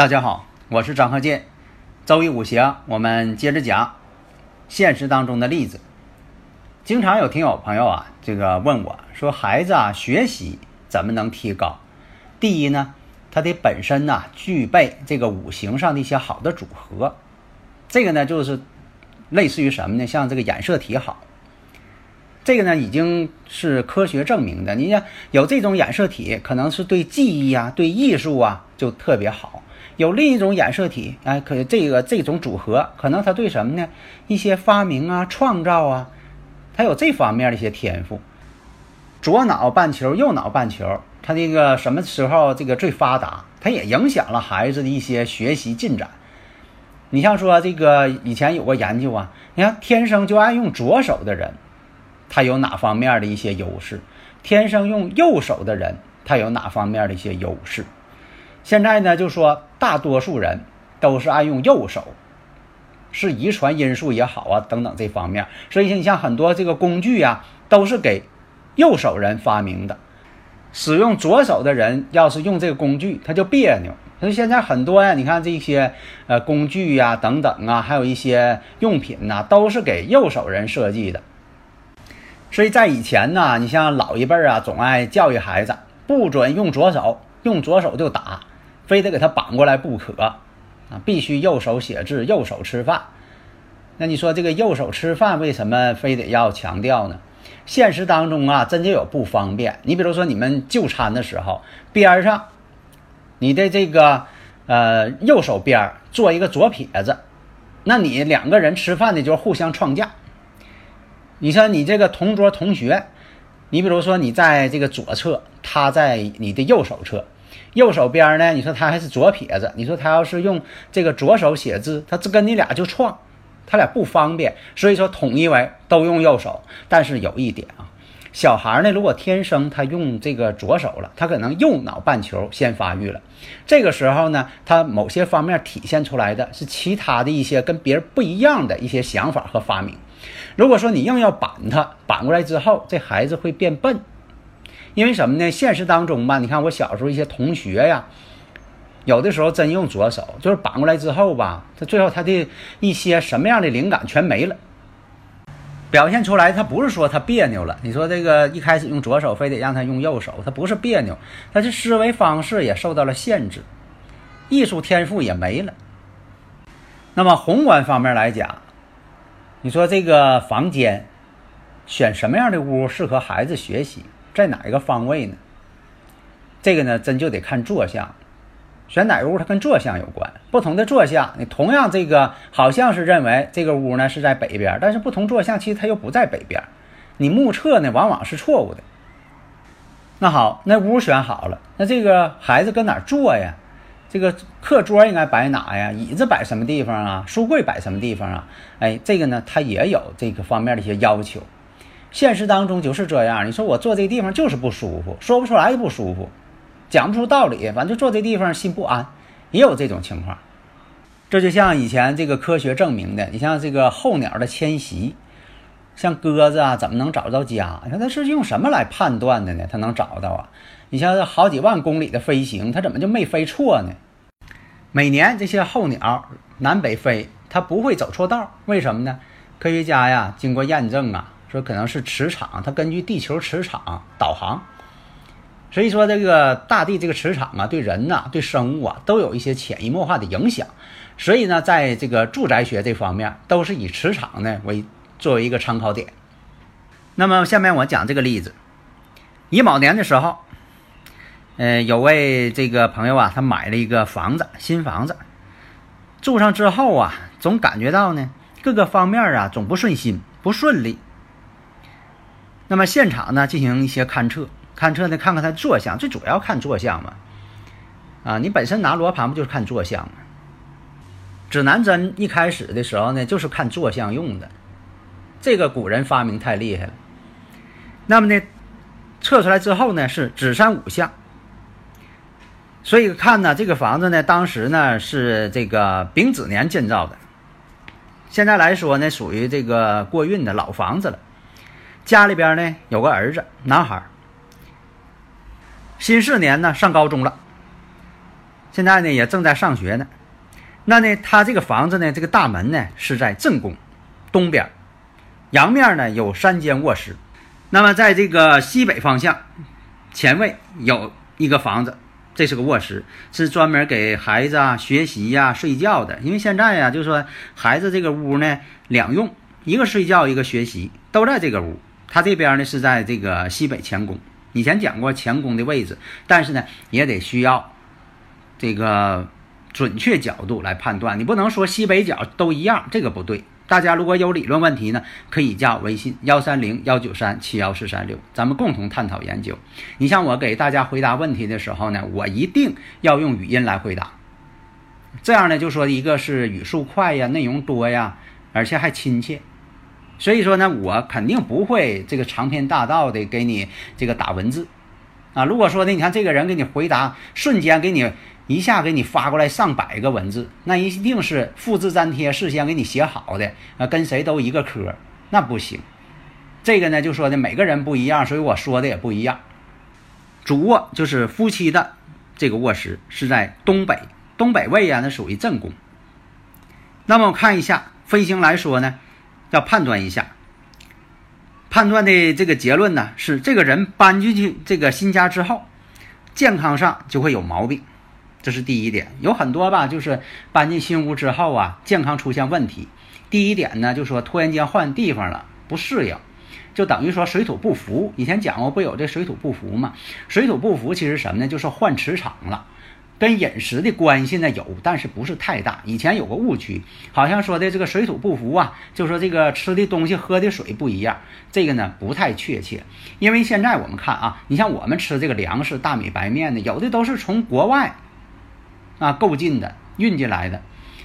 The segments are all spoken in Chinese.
大家好，我是张鹤剑。周易五行，我们接着讲现实当中的例子。经常有听友朋友啊，这个问我说，孩子啊，学习怎么能提高？第一呢，他得本身呢具备这个五行上的一些好的组合。这个呢，就是类似于什么呢？像这个染色体好，这个呢已经是科学证明的。你像有这种染色体，可能是对记忆啊、对艺术啊就特别好。有另一种染色体，哎，可这个这种组合，可能他对什么呢？一些发明啊、创造啊，他有这方面的一些天赋。左脑半球、右脑半球，他这个什么时候这个最发达？他也影响了孩子的一些学习进展。你像说这个以前有过研究啊，你看天生就爱用左手的人，他有哪方面的一些优势？天生用右手的人，他有哪方面的一些优势？现在呢，就说大多数人都是爱用右手，是遗传因素也好啊，等等这方面。所以你像很多这个工具呀，都是给右手人发明的。使用左手的人要是用这个工具，他就别扭。所以现在很多呀，你看这些呃工具呀等等啊，还有一些用品呐，都是给右手人设计的。所以在以前呢，你像老一辈啊，总爱教育孩子不准用左手，用左手就打。非得给他绑过来不可啊！必须右手写字，右手吃饭。那你说这个右手吃饭为什么非得要强调呢？现实当中啊，真就有不方便。你比如说你们就餐的时候，边上你的这个呃右手边做一个左撇子，那你两个人吃饭的就互相创架。你说你这个同桌同学，你比如说你在这个左侧，他在你的右手侧。右手边呢？你说他还是左撇子，你说他要是用这个左手写字，他这跟你俩就撞，他俩不方便。所以说统一为都用右手。但是有一点啊，小孩呢，如果天生他用这个左手了，他可能右脑半球先发育了，这个时候呢，他某些方面体现出来的是其他的一些跟别人不一样的一些想法和发明。如果说你硬要板他，板过来之后，这孩子会变笨。因为什么呢？现实当中吧，你看我小时候一些同学呀，有的时候真用左手，就是绑过来之后吧，他最后他的一些什么样的灵感全没了，表现出来他不是说他别扭了。你说这个一开始用左手，非得让他用右手，他不是别扭，他的思维方式也受到了限制，艺术天赋也没了。那么宏观方面来讲，你说这个房间选什么样的屋适合孩子学习？在哪一个方位呢？这个呢，真就得看坐向。选哪个屋，它跟坐向有关。不同的坐向，你同样这个好像是认为这个屋呢是在北边，但是不同坐向其实它又不在北边。你目测呢，往往是错误的。那好，那屋选好了，那这个孩子跟哪坐呀？这个课桌应该摆哪呀？椅子摆什么地方啊？书柜摆什么地方啊？哎，这个呢，它也有这个方面的一些要求。现实当中就是这样，你说我坐这地方就是不舒服，说不出来不舒服，讲不出道理，反正就坐这地方心不安，也有这种情况。这就像以前这个科学证明的，你像这个候鸟的迁徙，像鸽子啊，怎么能找到家？你看它是用什么来判断的呢？它能找到啊？你像这好几万公里的飞行，它怎么就没飞错呢？每年这些候鸟南北飞，它不会走错道，为什么呢？科学家呀，经过验证啊。说可能是磁场，它根据地球磁场导航，所以说这个大地这个磁场啊，对人呐，对生物啊，都有一些潜移默化的影响。所以呢，在这个住宅学这方面，都是以磁场呢为作为一个参考点。那么下面我讲这个例子：乙卯年的时候，呃，有位这个朋友啊，他买了一个房子，新房子，住上之后啊，总感觉到呢，各个方面啊总不顺心，不顺利。那么现场呢进行一些勘测，勘测呢看看它坐向，最主要看坐向嘛。啊，你本身拿罗盘不就是看坐向吗？指南针一开始的时候呢，就是看坐向用的。这个古人发明太厉害了。那么呢，测出来之后呢，是指山五向。所以看呢，这个房子呢，当时呢是这个丙子年建造的，现在来说呢，属于这个过运的老房子了。家里边呢有个儿子，男孩，新四年呢上高中了，现在呢也正在上学呢。那呢，他这个房子呢，这个大门呢是在正宫东边，阳面呢有三间卧室。那么在这个西北方向前卫有一个房子。这是个卧室，是专门给孩子啊学习呀、睡觉的。因为现在呀，就是说孩子这个屋呢两用，一个睡觉，一个学习，都在这个屋。他这边呢是在这个西北乾宫。以前讲过乾宫的位置，但是呢也得需要这个准确角度来判断。你不能说西北角都一样，这个不对。大家如果有理论问题呢，可以加我微信幺三零幺九三七幺四三六，咱们共同探讨研究。你像我给大家回答问题的时候呢，我一定要用语音来回答，这样呢就说一个是语速快呀，内容多呀，而且还亲切。所以说呢，我肯定不会这个长篇大道的给你这个打文字啊。如果说呢，你看这个人给你回答，瞬间给你。一下给你发过来上百个文字，那一定是复制粘贴，事先给你写好的啊，跟谁都一个科，那不行。这个呢，就说的每个人不一样，所以我说的也不一样。主卧就是夫妻的这个卧室是在东北，东北位啊，那属于正宫。那么我看一下分星来说呢，要判断一下，判断的这个结论呢是这个人搬进去这个新家之后，健康上就会有毛病。这是第一点，有很多吧，就是搬进新屋之后啊，健康出现问题。第一点呢，就说突然间换地方了，不适应，就等于说水土不服。以前讲过不有这水土不服吗？水土不服其实什么呢？就是换磁场了，跟饮食的关系呢有，但是不是太大。以前有个误区，好像说的这个水土不服啊，就说这个吃的东西、喝的水不一样，这个呢不太确切。因为现在我们看啊，你像我们吃这个粮食，大米、白面的，有的都是从国外。啊，购进的运进来的，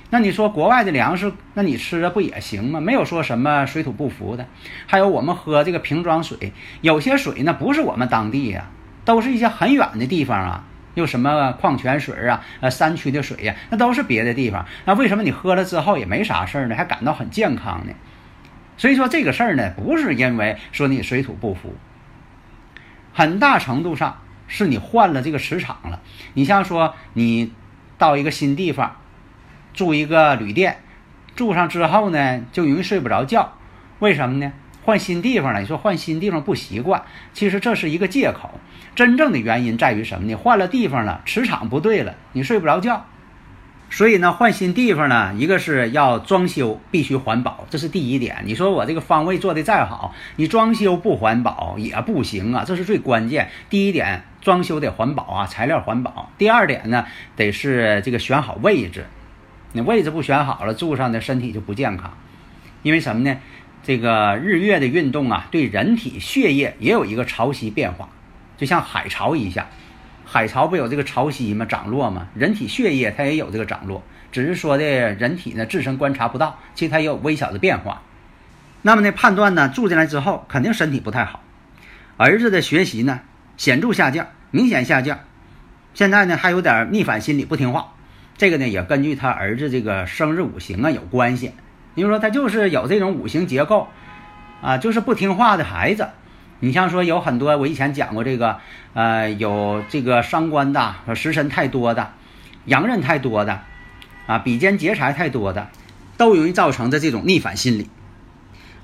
那你说国外的粮食，那你吃着不也行吗？没有说什么水土不服的。还有我们喝这个瓶装水，有些水呢不是我们当地呀，都是一些很远的地方啊，有什么矿泉水啊，呃山区的水呀，那都是别的地方。那为什么你喝了之后也没啥事儿呢？还感到很健康呢？所以说这个事儿呢，不是因为说你水土不服，很大程度上是你换了这个磁场了。你像说你。到一个新地方，住一个旅店，住上之后呢，就容易睡不着觉。为什么呢？换新地方了。你说换新地方不习惯，其实这是一个借口。真正的原因在于什么呢？换了地方了，磁场不对了，你睡不着觉。所以呢，换新地方呢，一个是要装修，必须环保，这是第一点。你说我这个方位做的再好，你装修不环保也不行啊，这是最关键。第一点。装修得环保啊，材料环保。第二点呢，得是这个选好位置，你位置不选好了，住上的身体就不健康。因为什么呢？这个日月的运动啊，对人体血液也有一个潮汐变化，就像海潮一下，海潮不有这个潮汐吗？涨落吗？人体血液它也有这个涨落，只是说的人体呢自身观察不到，其实它也有微小的变化。那么呢，判断呢，住进来之后肯定身体不太好，儿子的学习呢显著下降。明显下降，现在呢还有点逆反心理，不听话。这个呢也根据他儿子这个生日五行啊有关系。比如说他就是有这种五行结构啊，就是不听话的孩子。你像说有很多，我以前讲过这个，呃，有这个伤官的，食神太多的，阳刃太多的，啊，比肩劫财太多的，都容易造成的这种逆反心理。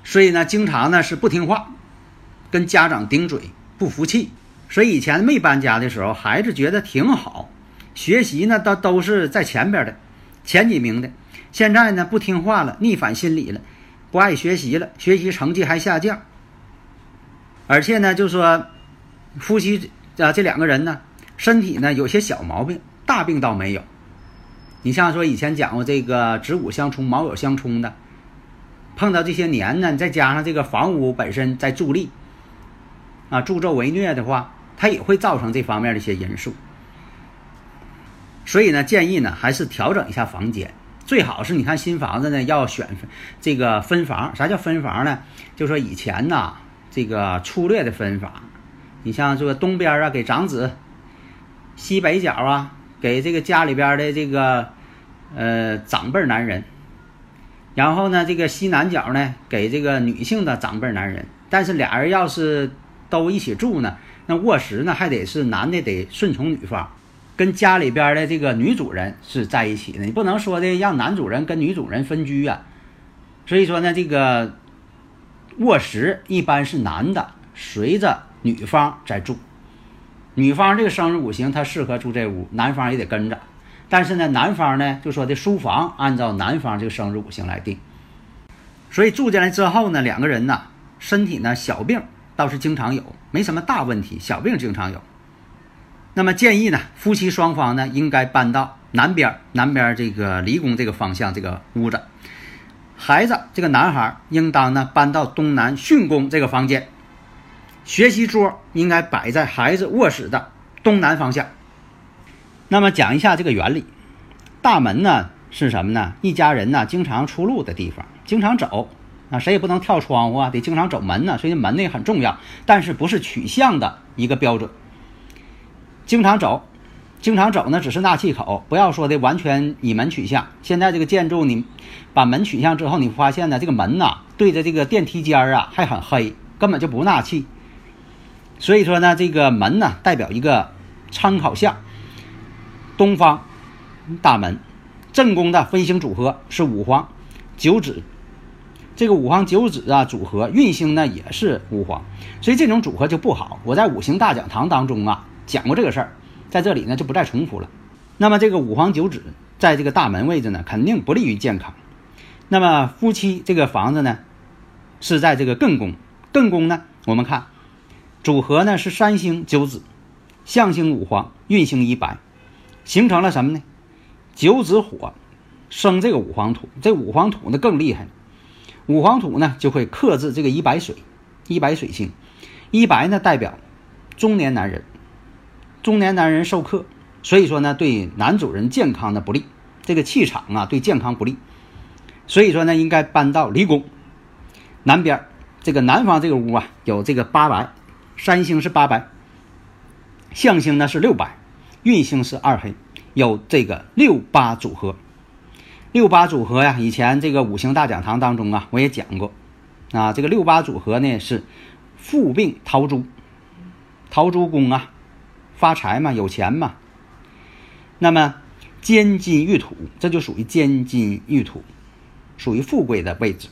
所以呢，经常呢是不听话，跟家长顶嘴，不服气。所以以前没搬家的时候，孩子觉得挺好，学习呢都都是在前边的，前几名的。现在呢不听话了，逆反心理了，不爱学习了，学习成绩还下降。而且呢，就说夫妻啊这两个人呢，身体呢有些小毛病，大病倒没有。你像说以前讲过这个子午相冲、卯酉相冲的，碰到这些年呢，再加上这个房屋本身在助力，啊，助纣为虐的话，它也会造成这方面的一些因素。所以呢，建议呢还是调整一下房间，最好是你看新房子呢要选这个分房。啥叫分房呢？就说以前呐，这个粗略的分法，你像这个东边啊给长子，西北角啊给这个家里边的这个呃长辈男人，然后呢这个西南角呢给这个女性的长辈男人。但是俩人要是都一起住呢，那卧室呢还得是男的得顺从女方。跟家里边的这个女主人是在一起的，你不能说的让男主人跟女主人分居啊。所以说呢，这个卧室一般是男的随着女方在住，女方这个生日五行她适合住这屋，男方也得跟着。但是呢，男方呢就说的书房按照男方这个生日五行来定。所以住进来之后呢，两个人呢身体呢小病倒是经常有，没什么大问题，小病经常有。那么建议呢，夫妻双方呢应该搬到南边，南边这个离宫这个方向这个屋子。孩子这个男孩应当呢搬到东南巽宫这个房间。学习桌应该摆在孩子卧室的东南方向。那么讲一下这个原理，大门呢是什么呢？一家人呢经常出入的地方，经常走啊，谁也不能跳窗户啊，得经常走门呢，所以门呢很重要，但是不是取向的一个标准。经常走，经常走呢，只是纳气口，不要说的完全以门取向。现在这个建筑，你把门取向之后，你发现呢，这个门呐对着这个电梯间儿啊还很黑，根本就不纳气。所以说呢，这个门呢代表一个参考项。东方大门，正宫的分星组合是五黄九紫，这个五黄九紫啊组合运星呢也是五黄，所以这种组合就不好。我在五行大讲堂当中啊。讲过这个事儿，在这里呢就不再重复了。那么这个五黄九紫在这个大门位置呢，肯定不利于健康。那么夫妻这个房子呢，是在这个艮宫，艮宫呢，我们看组合呢是三星九紫，象星五黄，运星一白，形成了什么呢？九紫火生这个五黄土，这五黄土呢更厉害，五黄土呢就会克制这个一白水，一白水星，一白呢代表中年男人。中年男人受克，所以说呢，对男主人健康的不利，这个气场啊，对健康不利。所以说呢，应该搬到离宫南边，这个南方这个屋啊，有这个八白，三星是八白，象星呢是六白，运星是二黑，有这个六八组合。六八组合呀，以前这个五行大讲堂当中啊，我也讲过啊，这个六八组合呢是富病桃珠，桃珠宫啊。发财嘛，有钱嘛。那么兼金玉土，这就属于兼金玉土，属于富贵的位置。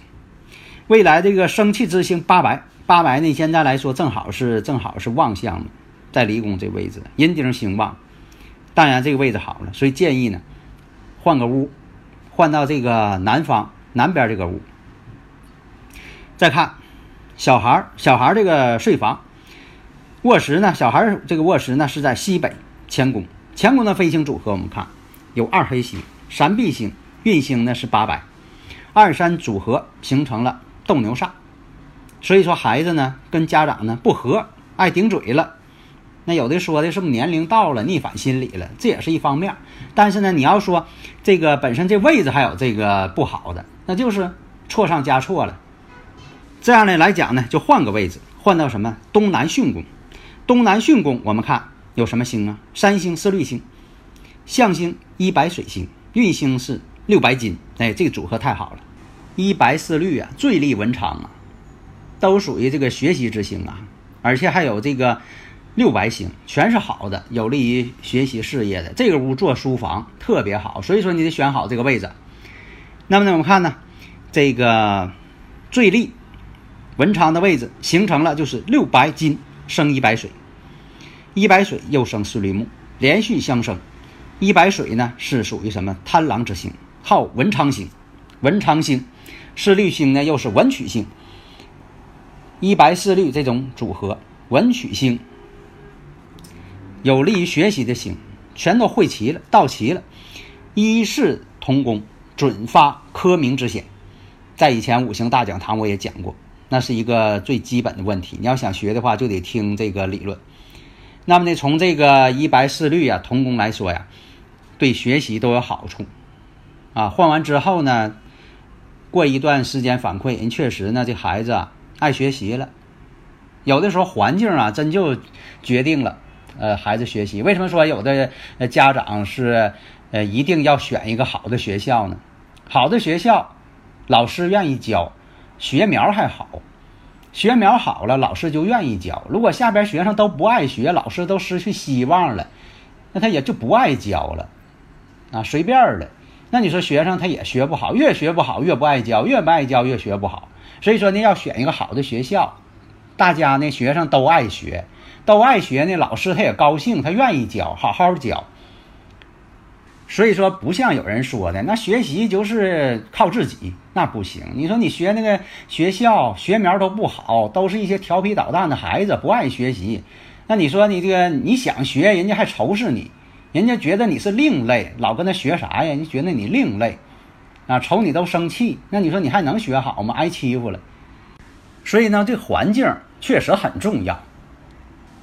未来这个生气之星八白，八白呢，现在来说正好是正好是旺相，在离宫这位置，阴丁兴旺。当然这个位置好了，所以建议呢，换个屋，换到这个南方南边这个屋。再看小孩儿小孩儿这个睡房。卧室呢？小孩这个卧室呢是在西北乾宫。乾宫的飞星组合，我们看有二黑星、三碧星，运星呢是八白，二三组合形成了斗牛煞。所以说孩子呢跟家长呢不和，爱顶嘴了。那有的说的是不是年龄到了逆反心理了？这也是一方面。但是呢，你要说这个本身这位置还有这个不好的，那就是错上加错了。这样呢来讲呢，就换个位置，换到什么东南巽宫。东南巽宫，我们看有什么星啊？三星是绿星，象星一白水星，运星是六白金。哎，这个组合太好了，一白四绿啊，最利文昌啊，都属于这个学习之星啊。而且还有这个六白星，全是好的，有利于学习事业的。这个屋做书房特别好，所以说你得选好这个位置。那么呢，我们看呢，这个最利文昌的位置形成了，就是六白金生一白水。一白水又生四绿木，连续相生。一白水呢是属于什么贪狼之星，号文昌星。文昌星，四绿星呢又是文曲星。一白四绿这种组合，文曲星有利于学习的星，全都汇齐了，到齐了。一世同宫，准发科名之显。在以前五行大讲堂我也讲过，那是一个最基本的问题。你要想学的话，就得听这个理论。那么呢，从这个一白四绿啊，同工来说呀，对学习都有好处啊。换完之后呢，过一段时间反馈，人确实呢，这孩子啊爱学习了。有的时候环境啊，真就决定了呃孩子学习。为什么说有的家长是呃一定要选一个好的学校呢？好的学校，老师愿意教，学苗还好。学苗好了，老师就愿意教。如果下边学生都不爱学，老师都失去希望了，那他也就不爱教了，啊，随便的。那你说学生他也学不好，越学不好越不爱教，越不爱教越学不好。所以说呢，要选一个好的学校，大家呢学生都爱学，都爱学呢，老师他也高兴，他愿意教，好好教。所以说，不像有人说的，那学习就是靠自己，那不行。你说你学那个学校学苗都不好，都是一些调皮捣蛋的孩子，不爱学习。那你说你这个你想学，人家还仇视你，人家觉得你是另类，老跟他学啥呀？你觉得你另类，啊，瞅你都生气。那你说你还能学好吗？挨欺负了。所以呢，这环境确实很重要。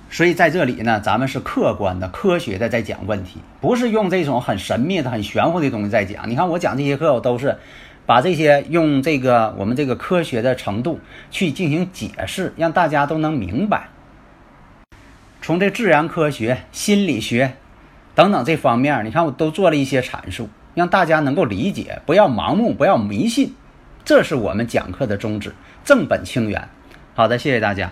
所以在这里呢，咱们是客观的、科学的在讲问题，不是用这种很神秘的、很玄乎的东西在讲。你看我讲这些课，我都是把这些用这个我们这个科学的程度去进行解释，让大家都能明白。从这自然科学、心理学等等这方面，你看我都做了一些阐述，让大家能够理解，不要盲目，不要迷信，这是我们讲课的宗旨，正本清源。好的，谢谢大家。